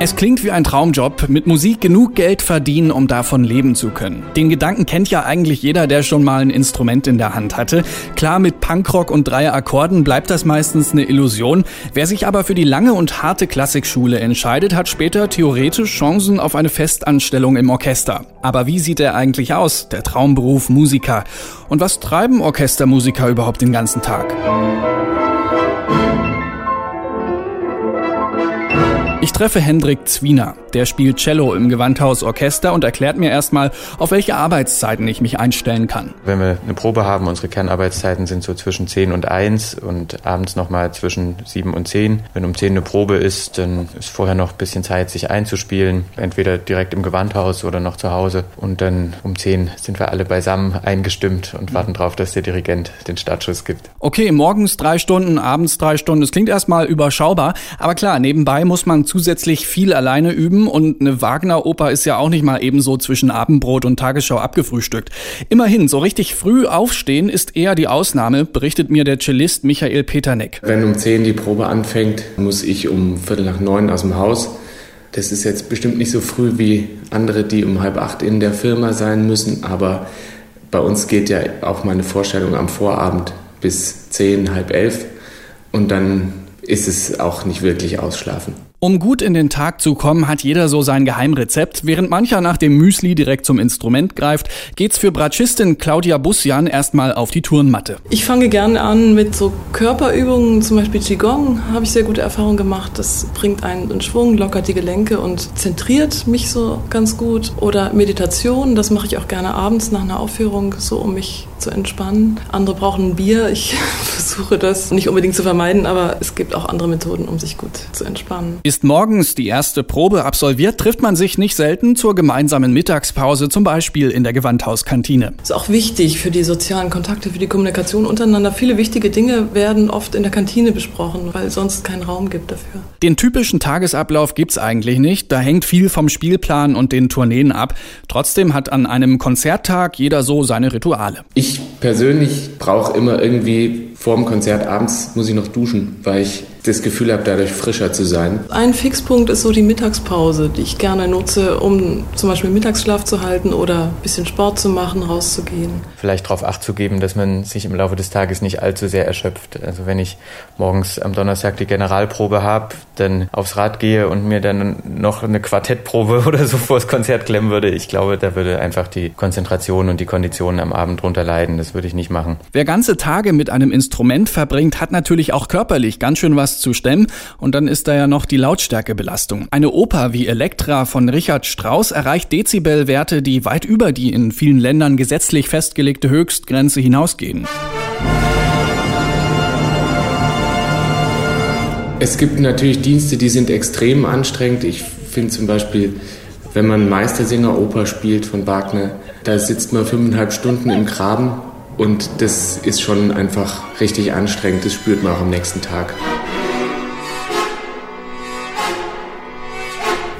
Es klingt wie ein Traumjob, mit Musik genug Geld verdienen, um davon leben zu können. Den Gedanken kennt ja eigentlich jeder, der schon mal ein Instrument in der Hand hatte. Klar, mit Punkrock und drei Akkorden bleibt das meistens eine Illusion. Wer sich aber für die lange und harte Klassikschule entscheidet, hat später theoretisch Chancen auf eine Festanstellung im Orchester. Aber wie sieht er eigentlich aus, der Traumberuf Musiker? Und was treiben Orchestermusiker überhaupt den ganzen Tag? Ich treffe Hendrik Zwiener. Der spielt Cello im Gewandhaus Orchester und erklärt mir erstmal, auf welche Arbeitszeiten ich mich einstellen kann. Wenn wir eine Probe haben, unsere Kernarbeitszeiten sind so zwischen 10 und 1 und abends nochmal zwischen 7 und 10. Wenn um 10 eine Probe ist, dann ist vorher noch ein bisschen Zeit, sich einzuspielen. Entweder direkt im Gewandhaus oder noch zu Hause. Und dann um 10 sind wir alle beisammen eingestimmt und warten darauf, dass der Dirigent den Startschuss gibt. Okay, morgens drei Stunden, abends drei Stunden. Das klingt erstmal überschaubar. Aber klar, nebenbei muss man zu zusätzlich viel alleine üben und eine Wagner-Oper ist ja auch nicht mal ebenso zwischen Abendbrot und Tagesschau abgefrühstückt. Immerhin, so richtig früh aufstehen ist eher die Ausnahme, berichtet mir der Cellist Michael Peterneck. Wenn um 10 die Probe anfängt, muss ich um Viertel nach neun aus dem Haus. Das ist jetzt bestimmt nicht so früh wie andere, die um halb acht in der Firma sein müssen, aber bei uns geht ja auch meine Vorstellung am Vorabend bis zehn, halb elf und dann ist es auch nicht wirklich ausschlafen. Um gut in den Tag zu kommen, hat jeder so sein Geheimrezept. Während mancher nach dem Müsli direkt zum Instrument greift, geht's für Bratschistin Claudia Busjan erstmal auf die Turnmatte. Ich fange gerne an mit so Körperübungen, zum Beispiel Qigong, habe ich sehr gute Erfahrungen gemacht. Das bringt einen in Schwung, lockert die Gelenke und zentriert mich so ganz gut. Oder Meditation, das mache ich auch gerne abends nach einer Aufführung, so um mich zu entspannen. Andere brauchen ein Bier. Ich versuche das nicht unbedingt zu vermeiden, aber es gibt auch andere Methoden, um sich gut zu entspannen. Ist morgens die erste Probe absolviert, trifft man sich nicht selten zur gemeinsamen Mittagspause, zum Beispiel in der Gewandhauskantine. Ist auch wichtig für die sozialen Kontakte, für die Kommunikation untereinander. Viele wichtige Dinge werden oft in der Kantine besprochen, weil sonst keinen Raum gibt dafür. Den typischen Tagesablauf gibt's eigentlich nicht. Da hängt viel vom Spielplan und den Tourneen ab. Trotzdem hat an einem Konzerttag jeder so seine Rituale. Ich persönlich brauche immer irgendwie vor dem Konzert abends muss ich noch duschen, weil ich das Gefühl habe, dadurch frischer zu sein. Ein Fixpunkt ist so die Mittagspause, die ich gerne nutze, um zum Beispiel Mittagsschlaf zu halten oder ein bisschen Sport zu machen, rauszugehen. Vielleicht darauf Acht zu geben, dass man sich im Laufe des Tages nicht allzu sehr erschöpft. Also wenn ich morgens am Donnerstag die Generalprobe habe, dann aufs Rad gehe und mir dann noch eine Quartettprobe oder so vor das Konzert klemmen würde, ich glaube, da würde einfach die Konzentration und die Konditionen am Abend drunter leiden. Das würde ich nicht machen. Wer ganze Tage mit einem Instrument verbringt, hat natürlich auch körperlich ganz schön was zu stemmen. Und dann ist da ja noch die Lautstärkebelastung. Eine Oper wie Elektra von Richard Strauss erreicht Dezibelwerte, die weit über die in vielen Ländern gesetzlich festgelegte Höchstgrenze hinausgehen. Es gibt natürlich Dienste, die sind extrem anstrengend. Ich finde zum Beispiel, wenn man Meistersinger Oper spielt von Wagner, da sitzt man fünfeinhalb Stunden im Graben und das ist schon einfach richtig anstrengend. Das spürt man auch am nächsten Tag.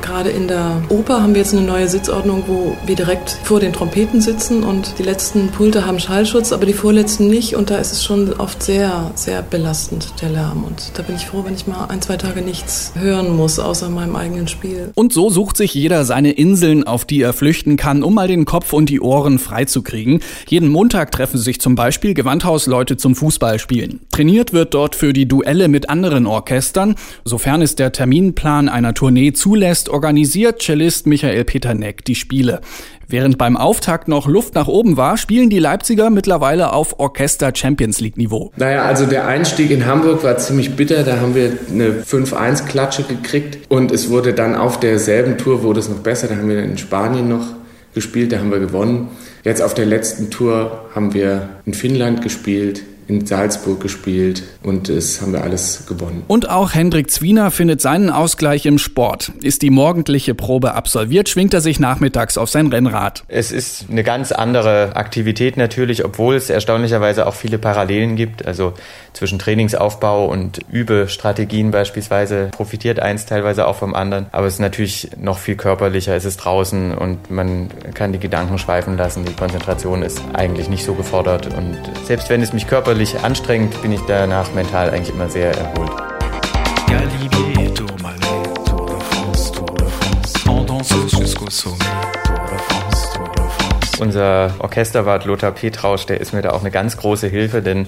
Gerade in der Oper haben wir jetzt eine neue Sitzordnung, wo wir direkt vor den Trompeten sitzen und die letzten Pulte haben Schallschutz, aber die vorletzten nicht und da ist es schon oft sehr, sehr belastend, der Lärm. Und da bin ich froh, wenn ich mal ein, zwei Tage nichts hören muss, außer meinem eigenen Spiel. Und so sucht sich jeder seine Inseln, auf die er flüchten kann, um mal den Kopf und die Ohren freizukriegen. Jeden Montag treffen sich zum Beispiel Gewandhausleute zum Fußballspielen. Trainiert wird dort für die Duelle mit anderen Orchestern. Sofern es der Terminplan einer Tournee zulässt, organisiert Cellist Michael Peterneck die Spiele. Während beim Auftakt noch Luft nach oben war, spielen die Leipziger mittlerweile auf Orchester Champions League Niveau. Naja, also der Einstieg in Hamburg war ziemlich bitter. Da haben wir eine 5-1-Klatsche gekriegt und es wurde dann auf derselben Tour wurde es noch besser. Da haben wir in Spanien noch gespielt, da haben wir gewonnen. Jetzt auf der letzten Tour haben wir in Finnland gespielt, in Salzburg gespielt und es haben wir alles gewonnen. Und auch Hendrik Zwiener findet seinen Ausgleich im Sport. Ist die morgendliche Probe absolviert, schwingt er sich nachmittags auf sein Rennrad. Es ist eine ganz andere Aktivität natürlich, obwohl es erstaunlicherweise auch viele Parallelen gibt. Also zwischen Trainingsaufbau und Übestrategien beispielsweise profitiert eins teilweise auch vom anderen. Aber es ist natürlich noch viel körperlicher. Es ist draußen und man kann die Gedanken schweifen lassen. Die Konzentration ist eigentlich nicht so gefordert. Und selbst wenn es mich körperlich körperlich anstrengend, bin ich danach mental eigentlich immer sehr erholt. Unser Orchesterwart Lothar Petrausch, der ist mir da auch eine ganz große Hilfe, denn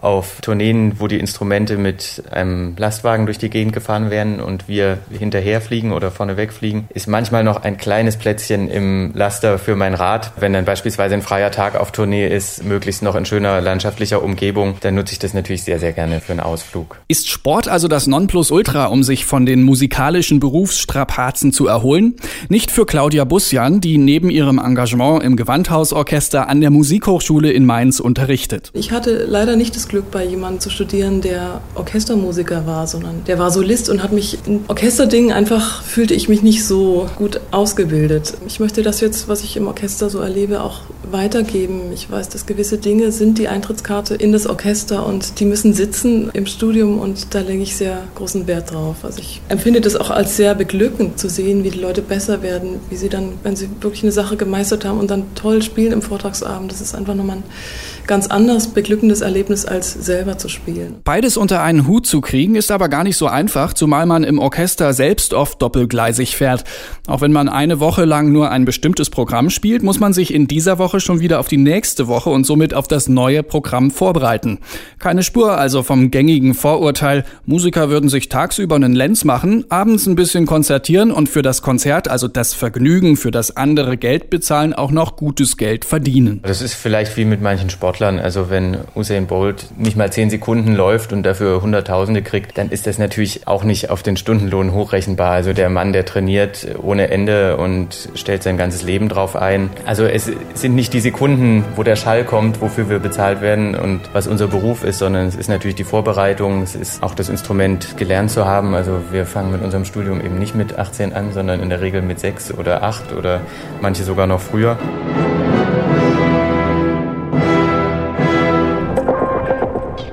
auf Tourneen, wo die Instrumente mit einem Lastwagen durch die Gegend gefahren werden und wir hinterherfliegen oder vorne wegfliegen, ist manchmal noch ein kleines Plätzchen im Laster für mein Rad. Wenn dann beispielsweise ein freier Tag auf Tournee ist, möglichst noch in schöner landschaftlicher Umgebung, dann nutze ich das natürlich sehr, sehr gerne für einen Ausflug. Ist Sport also das Nonplusultra, um sich von den musikalischen Berufsstrapazen zu erholen? Nicht für Claudia Busjan, die neben ihrem Engagement im Gewandhausorchester an der Musikhochschule in Mainz unterrichtet. Ich hatte leider nicht das Glück, bei jemandem zu studieren, der Orchestermusiker war, sondern der war Solist und hat mich in Orchesterdingen einfach fühlte ich mich nicht so gut ausgebildet. Ich möchte das jetzt, was ich im Orchester so erlebe, auch weitergeben. Ich weiß, dass gewisse Dinge sind die Eintrittskarte in das Orchester und die müssen sitzen im Studium und da lege ich sehr großen Wert drauf. Also ich empfinde das auch als sehr beglückend zu sehen, wie die Leute besser werden, wie sie dann, wenn sie wirklich eine Sache gemeistert haben und dann toll spielen im Vortragsabend. Das ist einfach nochmal ein ganz anders beglückendes Erlebnis als selber zu spielen. Beides unter einen Hut zu kriegen ist aber gar nicht so einfach, zumal man im Orchester selbst oft doppelgleisig fährt. Auch wenn man eine Woche lang nur ein bestimmtes Programm spielt, muss man sich in dieser Woche schon wieder auf die nächste Woche und somit auf das neue Programm vorbereiten. Keine Spur also vom gängigen Vorurteil, Musiker würden sich tagsüber einen Lenz machen, abends ein bisschen konzertieren und für das Konzert, also das Vergnügen, für das andere Geld bezahlen, auch noch gutes Geld verdienen. Das ist vielleicht wie mit manchen Sportlern Sportlern. Also wenn Usain Bolt nicht mal zehn Sekunden läuft und dafür Hunderttausende kriegt, dann ist das natürlich auch nicht auf den Stundenlohn hochrechenbar. Also der Mann, der trainiert ohne Ende und stellt sein ganzes Leben drauf ein. Also es sind nicht die Sekunden, wo der Schall kommt, wofür wir bezahlt werden und was unser Beruf ist, sondern es ist natürlich die Vorbereitung, es ist auch das Instrument gelernt zu haben. Also wir fangen mit unserem Studium eben nicht mit 18 an, sondern in der Regel mit 6 oder 8 oder manche sogar noch früher.